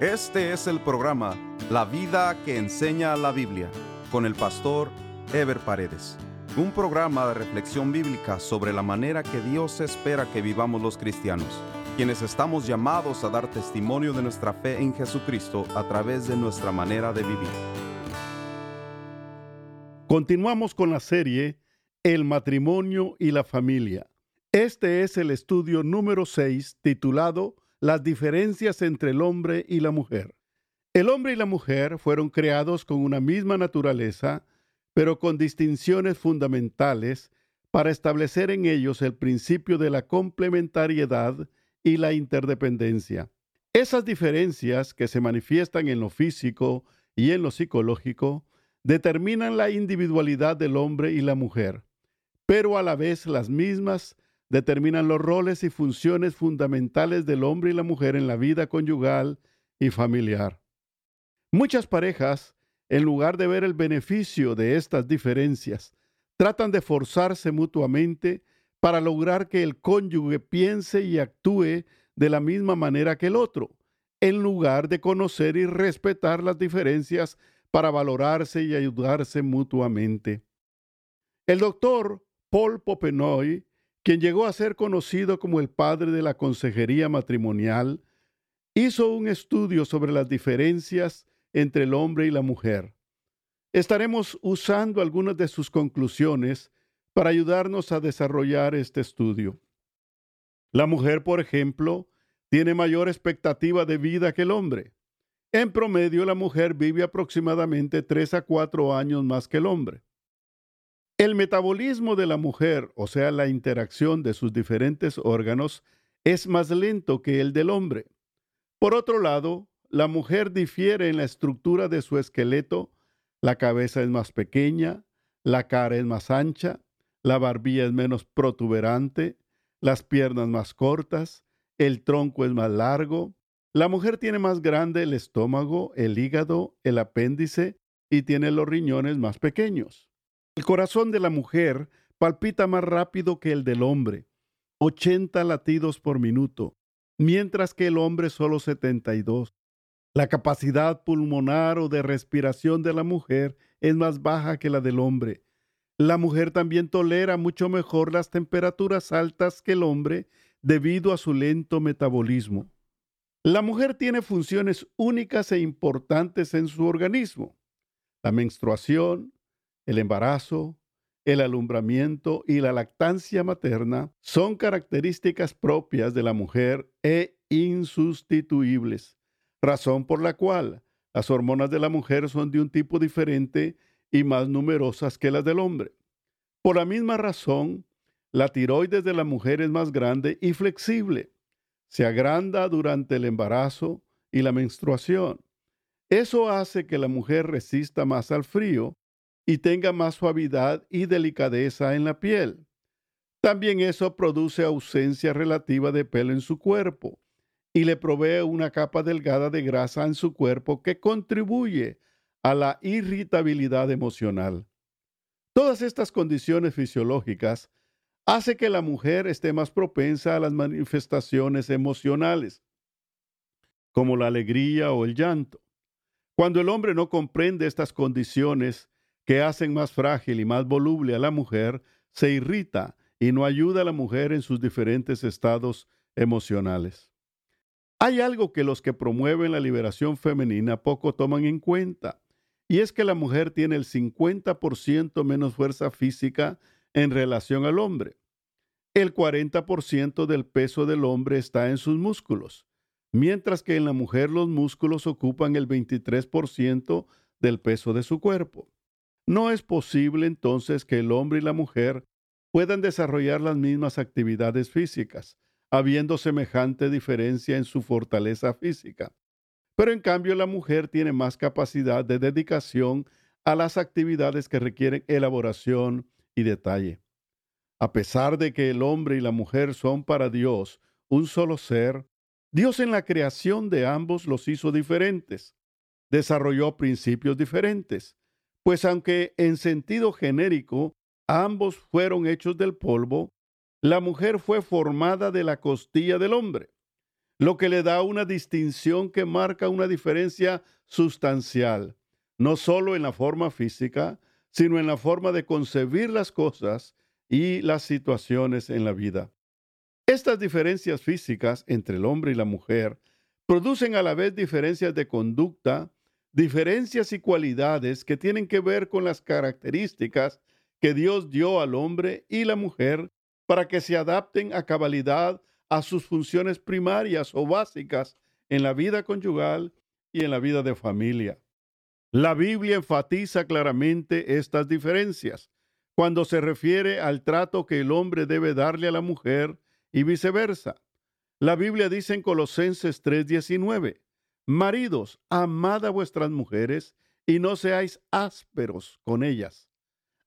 Este es el programa La vida que enseña la Biblia con el pastor Ever Paredes. Un programa de reflexión bíblica sobre la manera que Dios espera que vivamos los cristianos, quienes estamos llamados a dar testimonio de nuestra fe en Jesucristo a través de nuestra manera de vivir. Continuamos con la serie El matrimonio y la familia. Este es el estudio número 6 titulado las diferencias entre el hombre y la mujer. El hombre y la mujer fueron creados con una misma naturaleza, pero con distinciones fundamentales para establecer en ellos el principio de la complementariedad y la interdependencia. Esas diferencias que se manifiestan en lo físico y en lo psicológico determinan la individualidad del hombre y la mujer, pero a la vez las mismas determinan los roles y funciones fundamentales del hombre y la mujer en la vida conyugal y familiar. Muchas parejas, en lugar de ver el beneficio de estas diferencias, tratan de forzarse mutuamente para lograr que el cónyuge piense y actúe de la misma manera que el otro, en lugar de conocer y respetar las diferencias para valorarse y ayudarse mutuamente. El doctor Paul Popenoy quien llegó a ser conocido como el padre de la consejería matrimonial, hizo un estudio sobre las diferencias entre el hombre y la mujer. Estaremos usando algunas de sus conclusiones para ayudarnos a desarrollar este estudio. La mujer, por ejemplo, tiene mayor expectativa de vida que el hombre. En promedio, la mujer vive aproximadamente tres a cuatro años más que el hombre. El metabolismo de la mujer, o sea, la interacción de sus diferentes órganos, es más lento que el del hombre. Por otro lado, la mujer difiere en la estructura de su esqueleto. La cabeza es más pequeña, la cara es más ancha, la barbilla es menos protuberante, las piernas más cortas, el tronco es más largo. La mujer tiene más grande el estómago, el hígado, el apéndice y tiene los riñones más pequeños. El corazón de la mujer palpita más rápido que el del hombre, 80 latidos por minuto, mientras que el hombre solo 72. La capacidad pulmonar o de respiración de la mujer es más baja que la del hombre. La mujer también tolera mucho mejor las temperaturas altas que el hombre debido a su lento metabolismo. La mujer tiene funciones únicas e importantes en su organismo. La menstruación, el embarazo, el alumbramiento y la lactancia materna son características propias de la mujer e insustituibles, razón por la cual las hormonas de la mujer son de un tipo diferente y más numerosas que las del hombre. Por la misma razón, la tiroides de la mujer es más grande y flexible. Se agranda durante el embarazo y la menstruación. Eso hace que la mujer resista más al frío y tenga más suavidad y delicadeza en la piel. También eso produce ausencia relativa de pelo en su cuerpo y le provee una capa delgada de grasa en su cuerpo que contribuye a la irritabilidad emocional. Todas estas condiciones fisiológicas hacen que la mujer esté más propensa a las manifestaciones emocionales, como la alegría o el llanto. Cuando el hombre no comprende estas condiciones, que hacen más frágil y más voluble a la mujer, se irrita y no ayuda a la mujer en sus diferentes estados emocionales. Hay algo que los que promueven la liberación femenina poco toman en cuenta, y es que la mujer tiene el 50% menos fuerza física en relación al hombre. El 40% del peso del hombre está en sus músculos, mientras que en la mujer los músculos ocupan el 23% del peso de su cuerpo. No es posible entonces que el hombre y la mujer puedan desarrollar las mismas actividades físicas, habiendo semejante diferencia en su fortaleza física. Pero en cambio la mujer tiene más capacidad de dedicación a las actividades que requieren elaboración y detalle. A pesar de que el hombre y la mujer son para Dios un solo ser, Dios en la creación de ambos los hizo diferentes, desarrolló principios diferentes, pues aunque en sentido genérico ambos fueron hechos del polvo, la mujer fue formada de la costilla del hombre. lo que le da una distinción que marca una diferencia sustancial, no solo en la forma física, sino en la forma de concebir las cosas y las situaciones en la vida. Estas diferencias físicas entre el hombre y la mujer producen a la vez diferencias de conducta, diferencias y cualidades que tienen que ver con las características que Dios dio al hombre y la mujer para que se adapten a cabalidad a sus funciones primarias o básicas en la vida conyugal y en la vida de familia. La Biblia enfatiza claramente estas diferencias cuando se refiere al trato que el hombre debe darle a la mujer y viceversa. La Biblia dice en Colosenses 3:19, Maridos, amad a vuestras mujeres y no seáis ásperos con ellas.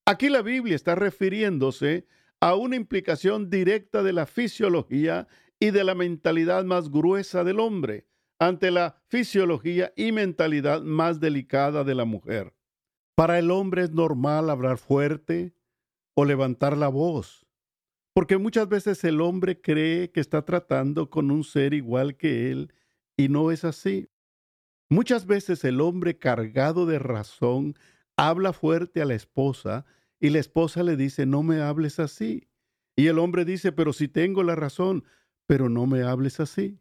Aquí la Biblia está refiriéndose a una implicación directa de la fisiología y de la mentalidad más gruesa del hombre ante la fisiología y mentalidad más delicada de la mujer. Para el hombre es normal hablar fuerte o levantar la voz, porque muchas veces el hombre cree que está tratando con un ser igual que él y no es así. Muchas veces el hombre cargado de razón habla fuerte a la esposa y la esposa le dice, no me hables así. Y el hombre dice, pero si tengo la razón, pero no me hables así.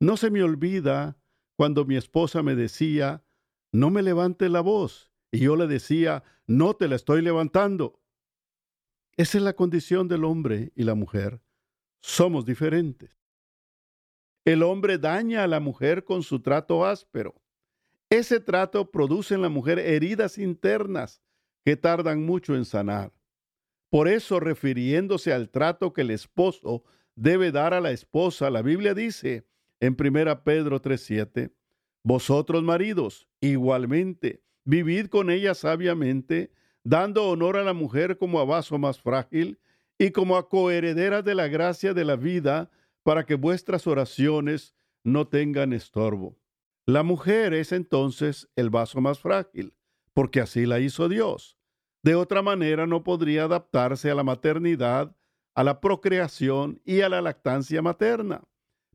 No se me olvida cuando mi esposa me decía, no me levante la voz. Y yo le decía, no te la estoy levantando. Esa es la condición del hombre y la mujer. Somos diferentes. El hombre daña a la mujer con su trato áspero. Ese trato produce en la mujer heridas internas que tardan mucho en sanar. Por eso, refiriéndose al trato que el esposo debe dar a la esposa, la Biblia dice en 1 Pedro 3:7, Vosotros maridos, igualmente, vivid con ella sabiamente, dando honor a la mujer como a vaso más frágil y como a coherederas de la gracia de la vida, para que vuestras oraciones no tengan estorbo. La mujer es entonces el vaso más frágil, porque así la hizo Dios. De otra manera no podría adaptarse a la maternidad, a la procreación y a la lactancia materna.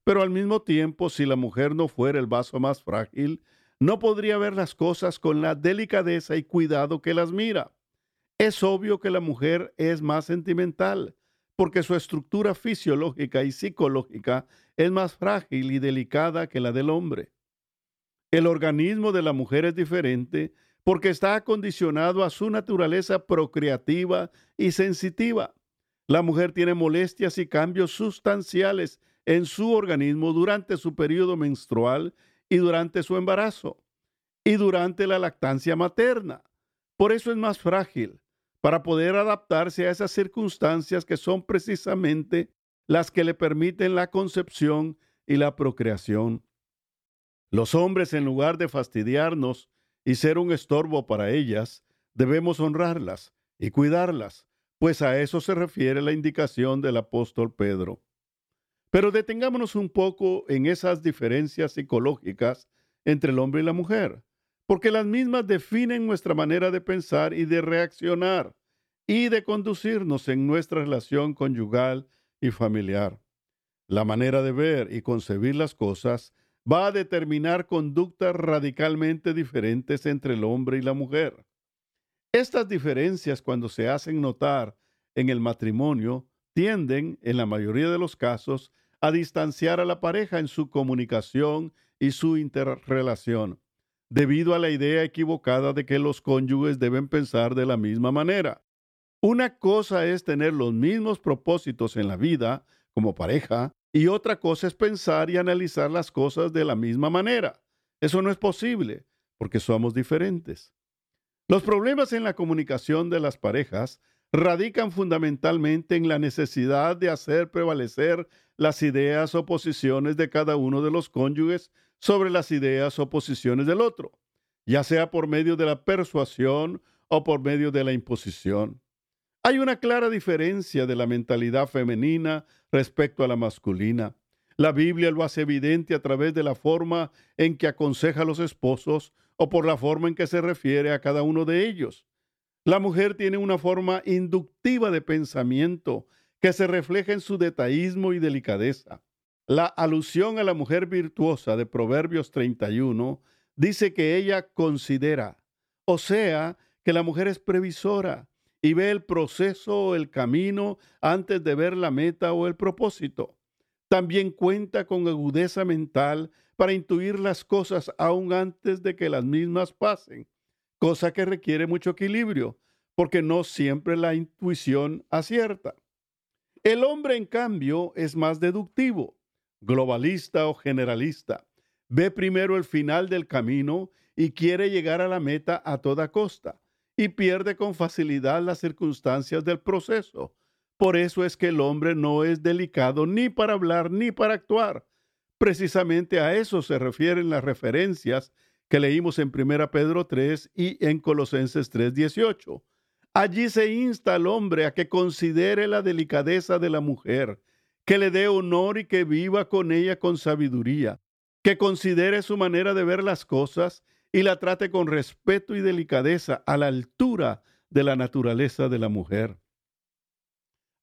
Pero al mismo tiempo, si la mujer no fuera el vaso más frágil, no podría ver las cosas con la delicadeza y cuidado que las mira. Es obvio que la mujer es más sentimental, porque su estructura fisiológica y psicológica es más frágil y delicada que la del hombre. El organismo de la mujer es diferente porque está acondicionado a su naturaleza procreativa y sensitiva. La mujer tiene molestias y cambios sustanciales en su organismo durante su periodo menstrual y durante su embarazo y durante la lactancia materna. Por eso es más frágil para poder adaptarse a esas circunstancias que son precisamente las que le permiten la concepción y la procreación. Los hombres, en lugar de fastidiarnos y ser un estorbo para ellas, debemos honrarlas y cuidarlas, pues a eso se refiere la indicación del apóstol Pedro. Pero detengámonos un poco en esas diferencias psicológicas entre el hombre y la mujer, porque las mismas definen nuestra manera de pensar y de reaccionar y de conducirnos en nuestra relación conyugal y familiar. La manera de ver y concebir las cosas va a determinar conductas radicalmente diferentes entre el hombre y la mujer. Estas diferencias, cuando se hacen notar en el matrimonio, tienden, en la mayoría de los casos, a distanciar a la pareja en su comunicación y su interrelación, debido a la idea equivocada de que los cónyuges deben pensar de la misma manera. Una cosa es tener los mismos propósitos en la vida como pareja y otra cosa es pensar y analizar las cosas de la misma manera. Eso no es posible porque somos diferentes. Los problemas en la comunicación de las parejas radican fundamentalmente en la necesidad de hacer prevalecer las ideas o posiciones de cada uno de los cónyuges sobre las ideas o posiciones del otro, ya sea por medio de la persuasión o por medio de la imposición. Hay una clara diferencia de la mentalidad femenina respecto a la masculina. La Biblia lo hace evidente a través de la forma en que aconseja a los esposos o por la forma en que se refiere a cada uno de ellos. La mujer tiene una forma inductiva de pensamiento que se refleja en su detallismo y delicadeza. La alusión a la mujer virtuosa de Proverbios 31 dice que ella considera, o sea, que la mujer es previsora y ve el proceso o el camino antes de ver la meta o el propósito. También cuenta con agudeza mental para intuir las cosas aún antes de que las mismas pasen, cosa que requiere mucho equilibrio, porque no siempre la intuición acierta. El hombre, en cambio, es más deductivo, globalista o generalista. Ve primero el final del camino y quiere llegar a la meta a toda costa y pierde con facilidad las circunstancias del proceso. Por eso es que el hombre no es delicado ni para hablar ni para actuar. Precisamente a eso se refieren las referencias que leímos en 1 Pedro 3 y en Colosenses 3:18. Allí se insta al hombre a que considere la delicadeza de la mujer, que le dé honor y que viva con ella con sabiduría, que considere su manera de ver las cosas y la trate con respeto y delicadeza a la altura de la naturaleza de la mujer.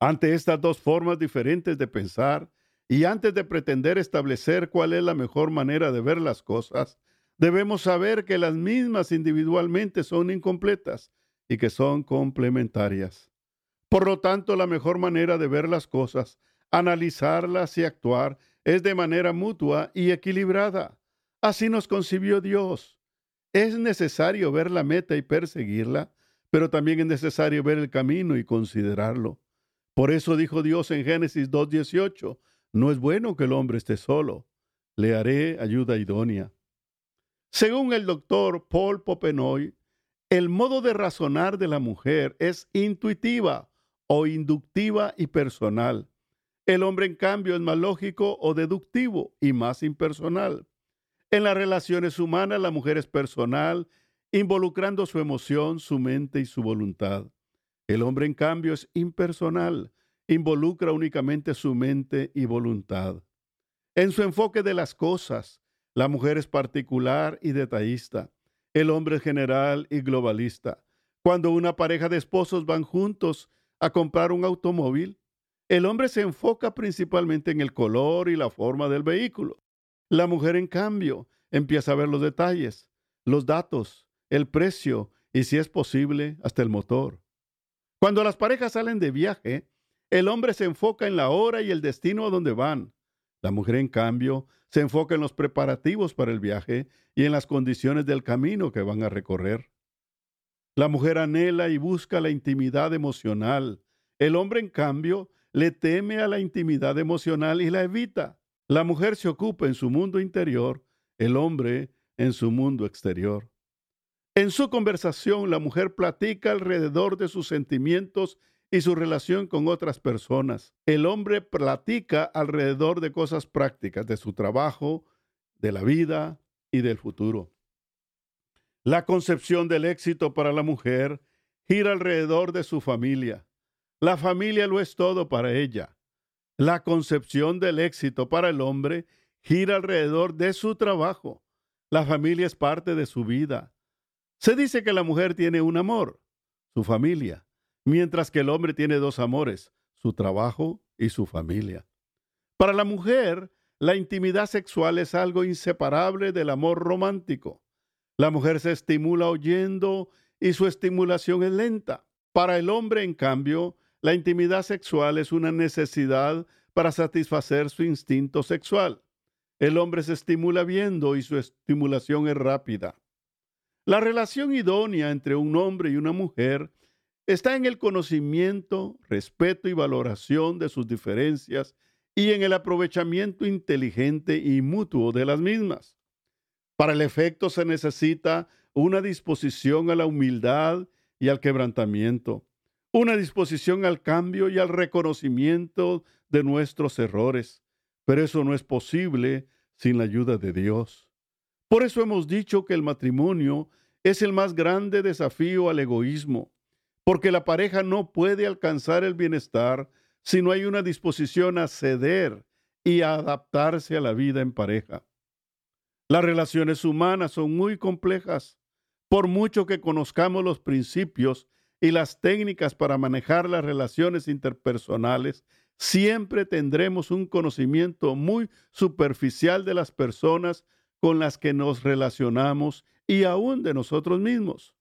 Ante estas dos formas diferentes de pensar y antes de pretender establecer cuál es la mejor manera de ver las cosas, debemos saber que las mismas individualmente son incompletas y que son complementarias. Por lo tanto, la mejor manera de ver las cosas, analizarlas y actuar es de manera mutua y equilibrada. Así nos concibió Dios. Es necesario ver la meta y perseguirla, pero también es necesario ver el camino y considerarlo. Por eso dijo Dios en Génesis 2.18, no es bueno que el hombre esté solo, le haré ayuda idónea. Según el doctor Paul Popenoy, el modo de razonar de la mujer es intuitiva o inductiva y personal. El hombre, en cambio, es más lógico o deductivo y más impersonal. En las relaciones humanas, la mujer es personal, involucrando su emoción, su mente y su voluntad. El hombre, en cambio, es impersonal, involucra únicamente su mente y voluntad. En su enfoque de las cosas, la mujer es particular y detallista. El hombre es general y globalista. Cuando una pareja de esposos van juntos a comprar un automóvil, el hombre se enfoca principalmente en el color y la forma del vehículo. La mujer, en cambio, empieza a ver los detalles, los datos, el precio y, si es posible, hasta el motor. Cuando las parejas salen de viaje, el hombre se enfoca en la hora y el destino a donde van. La mujer, en cambio, se enfoca en los preparativos para el viaje y en las condiciones del camino que van a recorrer. La mujer anhela y busca la intimidad emocional. El hombre, en cambio, le teme a la intimidad emocional y la evita. La mujer se ocupa en su mundo interior, el hombre en su mundo exterior. En su conversación, la mujer platica alrededor de sus sentimientos y su relación con otras personas. El hombre platica alrededor de cosas prácticas, de su trabajo, de la vida y del futuro. La concepción del éxito para la mujer gira alrededor de su familia. La familia lo es todo para ella. La concepción del éxito para el hombre gira alrededor de su trabajo. La familia es parte de su vida. Se dice que la mujer tiene un amor, su familia, mientras que el hombre tiene dos amores, su trabajo y su familia. Para la mujer, la intimidad sexual es algo inseparable del amor romántico. La mujer se estimula oyendo y su estimulación es lenta. Para el hombre, en cambio, la intimidad sexual es una necesidad para satisfacer su instinto sexual. El hombre se estimula viendo y su estimulación es rápida. La relación idónea entre un hombre y una mujer está en el conocimiento, respeto y valoración de sus diferencias y en el aprovechamiento inteligente y mutuo de las mismas. Para el efecto se necesita una disposición a la humildad y al quebrantamiento, una disposición al cambio y al reconocimiento de nuestros errores, pero eso no es posible sin la ayuda de Dios. Por eso hemos dicho que el matrimonio es el más grande desafío al egoísmo, porque la pareja no puede alcanzar el bienestar si no hay una disposición a ceder y a adaptarse a la vida en pareja. Las relaciones humanas son muy complejas. Por mucho que conozcamos los principios y las técnicas para manejar las relaciones interpersonales, siempre tendremos un conocimiento muy superficial de las personas con las que nos relacionamos y aún de nosotros mismos.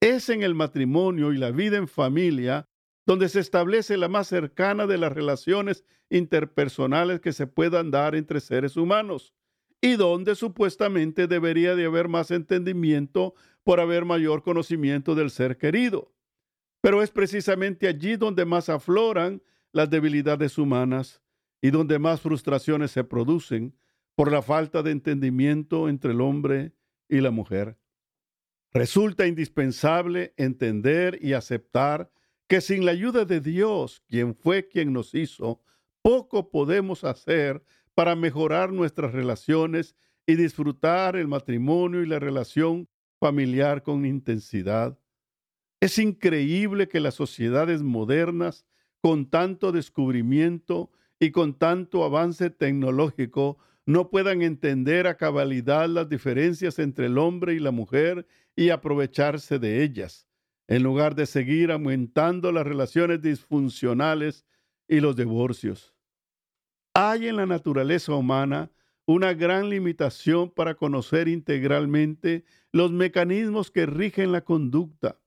Es en el matrimonio y la vida en familia donde se establece la más cercana de las relaciones interpersonales que se puedan dar entre seres humanos y donde supuestamente debería de haber más entendimiento por haber mayor conocimiento del ser querido. Pero es precisamente allí donde más afloran las debilidades humanas y donde más frustraciones se producen por la falta de entendimiento entre el hombre y la mujer. Resulta indispensable entender y aceptar que sin la ayuda de Dios, quien fue quien nos hizo, poco podemos hacer para mejorar nuestras relaciones y disfrutar el matrimonio y la relación familiar con intensidad. Es increíble que las sociedades modernas, con tanto descubrimiento y con tanto avance tecnológico, no puedan entender a cabalidad las diferencias entre el hombre y la mujer y aprovecharse de ellas en lugar de seguir aumentando las relaciones disfuncionales y los divorcios. Hay en la naturaleza humana una gran limitación para conocer integralmente los mecanismos que rigen la conducta,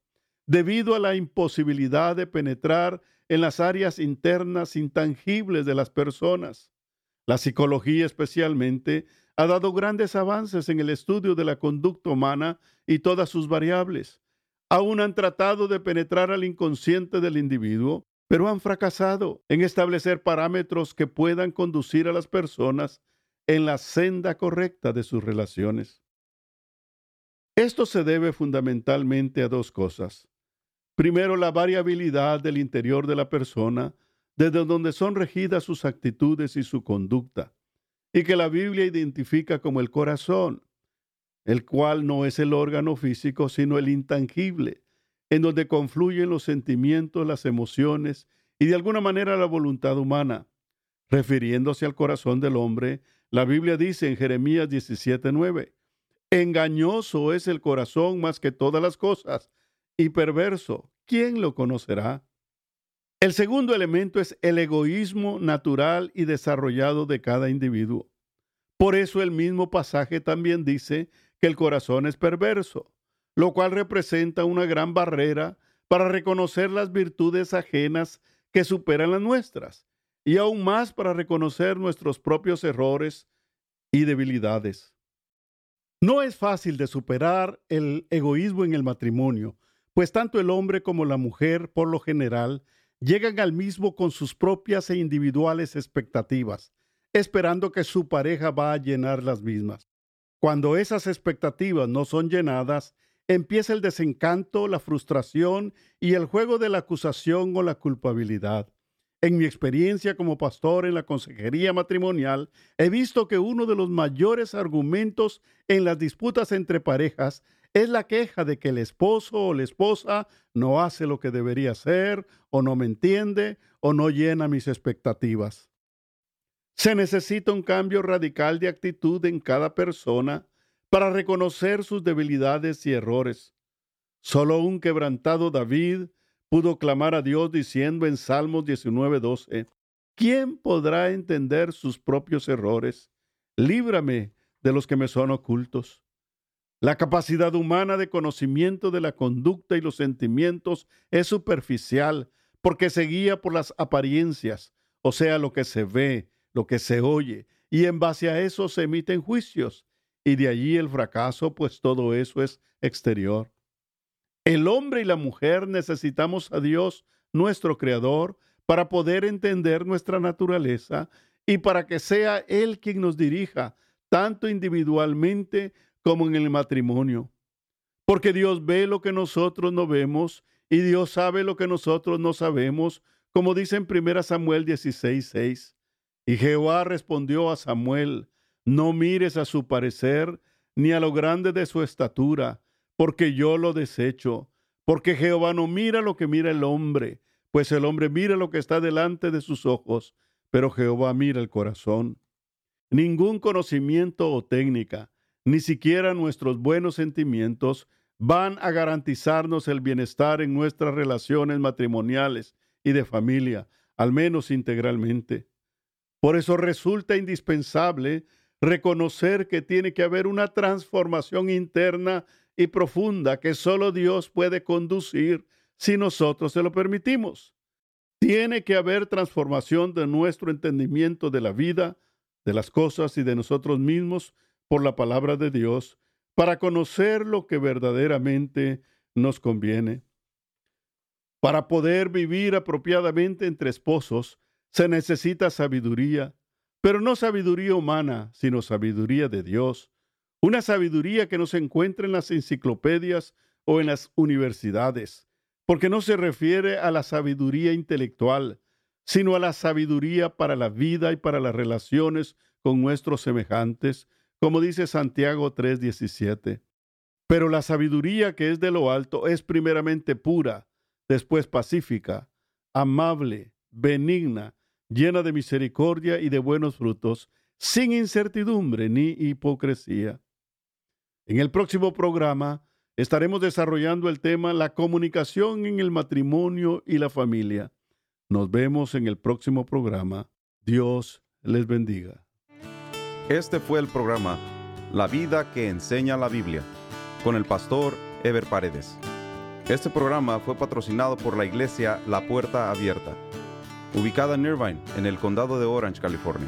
debido a la imposibilidad de penetrar en las áreas internas intangibles de las personas. La psicología especialmente ha dado grandes avances en el estudio de la conducta humana y todas sus variables, Aún han tratado de penetrar al inconsciente del individuo, pero han fracasado en establecer parámetros que puedan conducir a las personas en la senda correcta de sus relaciones. Esto se debe fundamentalmente a dos cosas. Primero, la variabilidad del interior de la persona, desde donde son regidas sus actitudes y su conducta, y que la Biblia identifica como el corazón, el cual no es el órgano físico, sino el intangible, en donde confluyen los sentimientos, las emociones y de alguna manera la voluntad humana. Refiriéndose al corazón del hombre, la Biblia dice en Jeremías 17:9, Engañoso es el corazón más que todas las cosas, y perverso, ¿quién lo conocerá? El segundo elemento es el egoísmo natural y desarrollado de cada individuo. Por eso el mismo pasaje también dice que el corazón es perverso, lo cual representa una gran barrera para reconocer las virtudes ajenas que superan las nuestras, y aún más para reconocer nuestros propios errores y debilidades. No es fácil de superar el egoísmo en el matrimonio, pues tanto el hombre como la mujer, por lo general, llegan al mismo con sus propias e individuales expectativas, esperando que su pareja va a llenar las mismas. Cuando esas expectativas no son llenadas, empieza el desencanto, la frustración y el juego de la acusación o la culpabilidad. En mi experiencia como pastor en la consejería matrimonial, he visto que uno de los mayores argumentos en las disputas entre parejas es la queja de que el esposo o la esposa no hace lo que debería hacer, o no me entiende, o no llena mis expectativas. Se necesita un cambio radical de actitud en cada persona para reconocer sus debilidades y errores. Solo un quebrantado David pudo clamar a Dios diciendo en Salmos 19:12, ¿quién podrá entender sus propios errores? Líbrame de los que me son ocultos. La capacidad humana de conocimiento de la conducta y los sentimientos es superficial porque se guía por las apariencias, o sea, lo que se ve, lo que se oye, y en base a eso se emiten juicios, y de allí el fracaso, pues todo eso es exterior. El hombre y la mujer necesitamos a Dios, nuestro Creador, para poder entender nuestra naturaleza y para que sea Él quien nos dirija, tanto individualmente como en el matrimonio. Porque Dios ve lo que nosotros no vemos y Dios sabe lo que nosotros no sabemos, como dice en 1 Samuel 16, y Jehová respondió a Samuel, no mires a su parecer ni a lo grande de su estatura, porque yo lo desecho, porque Jehová no mira lo que mira el hombre, pues el hombre mira lo que está delante de sus ojos, pero Jehová mira el corazón. Ningún conocimiento o técnica, ni siquiera nuestros buenos sentimientos, van a garantizarnos el bienestar en nuestras relaciones matrimoniales y de familia, al menos integralmente. Por eso resulta indispensable reconocer que tiene que haber una transformación interna y profunda que solo Dios puede conducir si nosotros se lo permitimos. Tiene que haber transformación de nuestro entendimiento de la vida, de las cosas y de nosotros mismos por la palabra de Dios para conocer lo que verdaderamente nos conviene. Para poder vivir apropiadamente entre esposos se necesita sabiduría, pero no sabiduría humana, sino sabiduría de Dios, una sabiduría que no se encuentra en las enciclopedias o en las universidades, porque no se refiere a la sabiduría intelectual, sino a la sabiduría para la vida y para las relaciones con nuestros semejantes, como dice Santiago 3:17. Pero la sabiduría que es de lo alto es primeramente pura, después pacífica, amable, benigna, llena de misericordia y de buenos frutos, sin incertidumbre ni hipocresía. En el próximo programa estaremos desarrollando el tema La comunicación en el matrimonio y la familia. Nos vemos en el próximo programa. Dios les bendiga. Este fue el programa La vida que enseña la Biblia con el pastor Ever Paredes. Este programa fue patrocinado por la iglesia La Puerta Abierta, ubicada en Irvine, en el condado de Orange, California.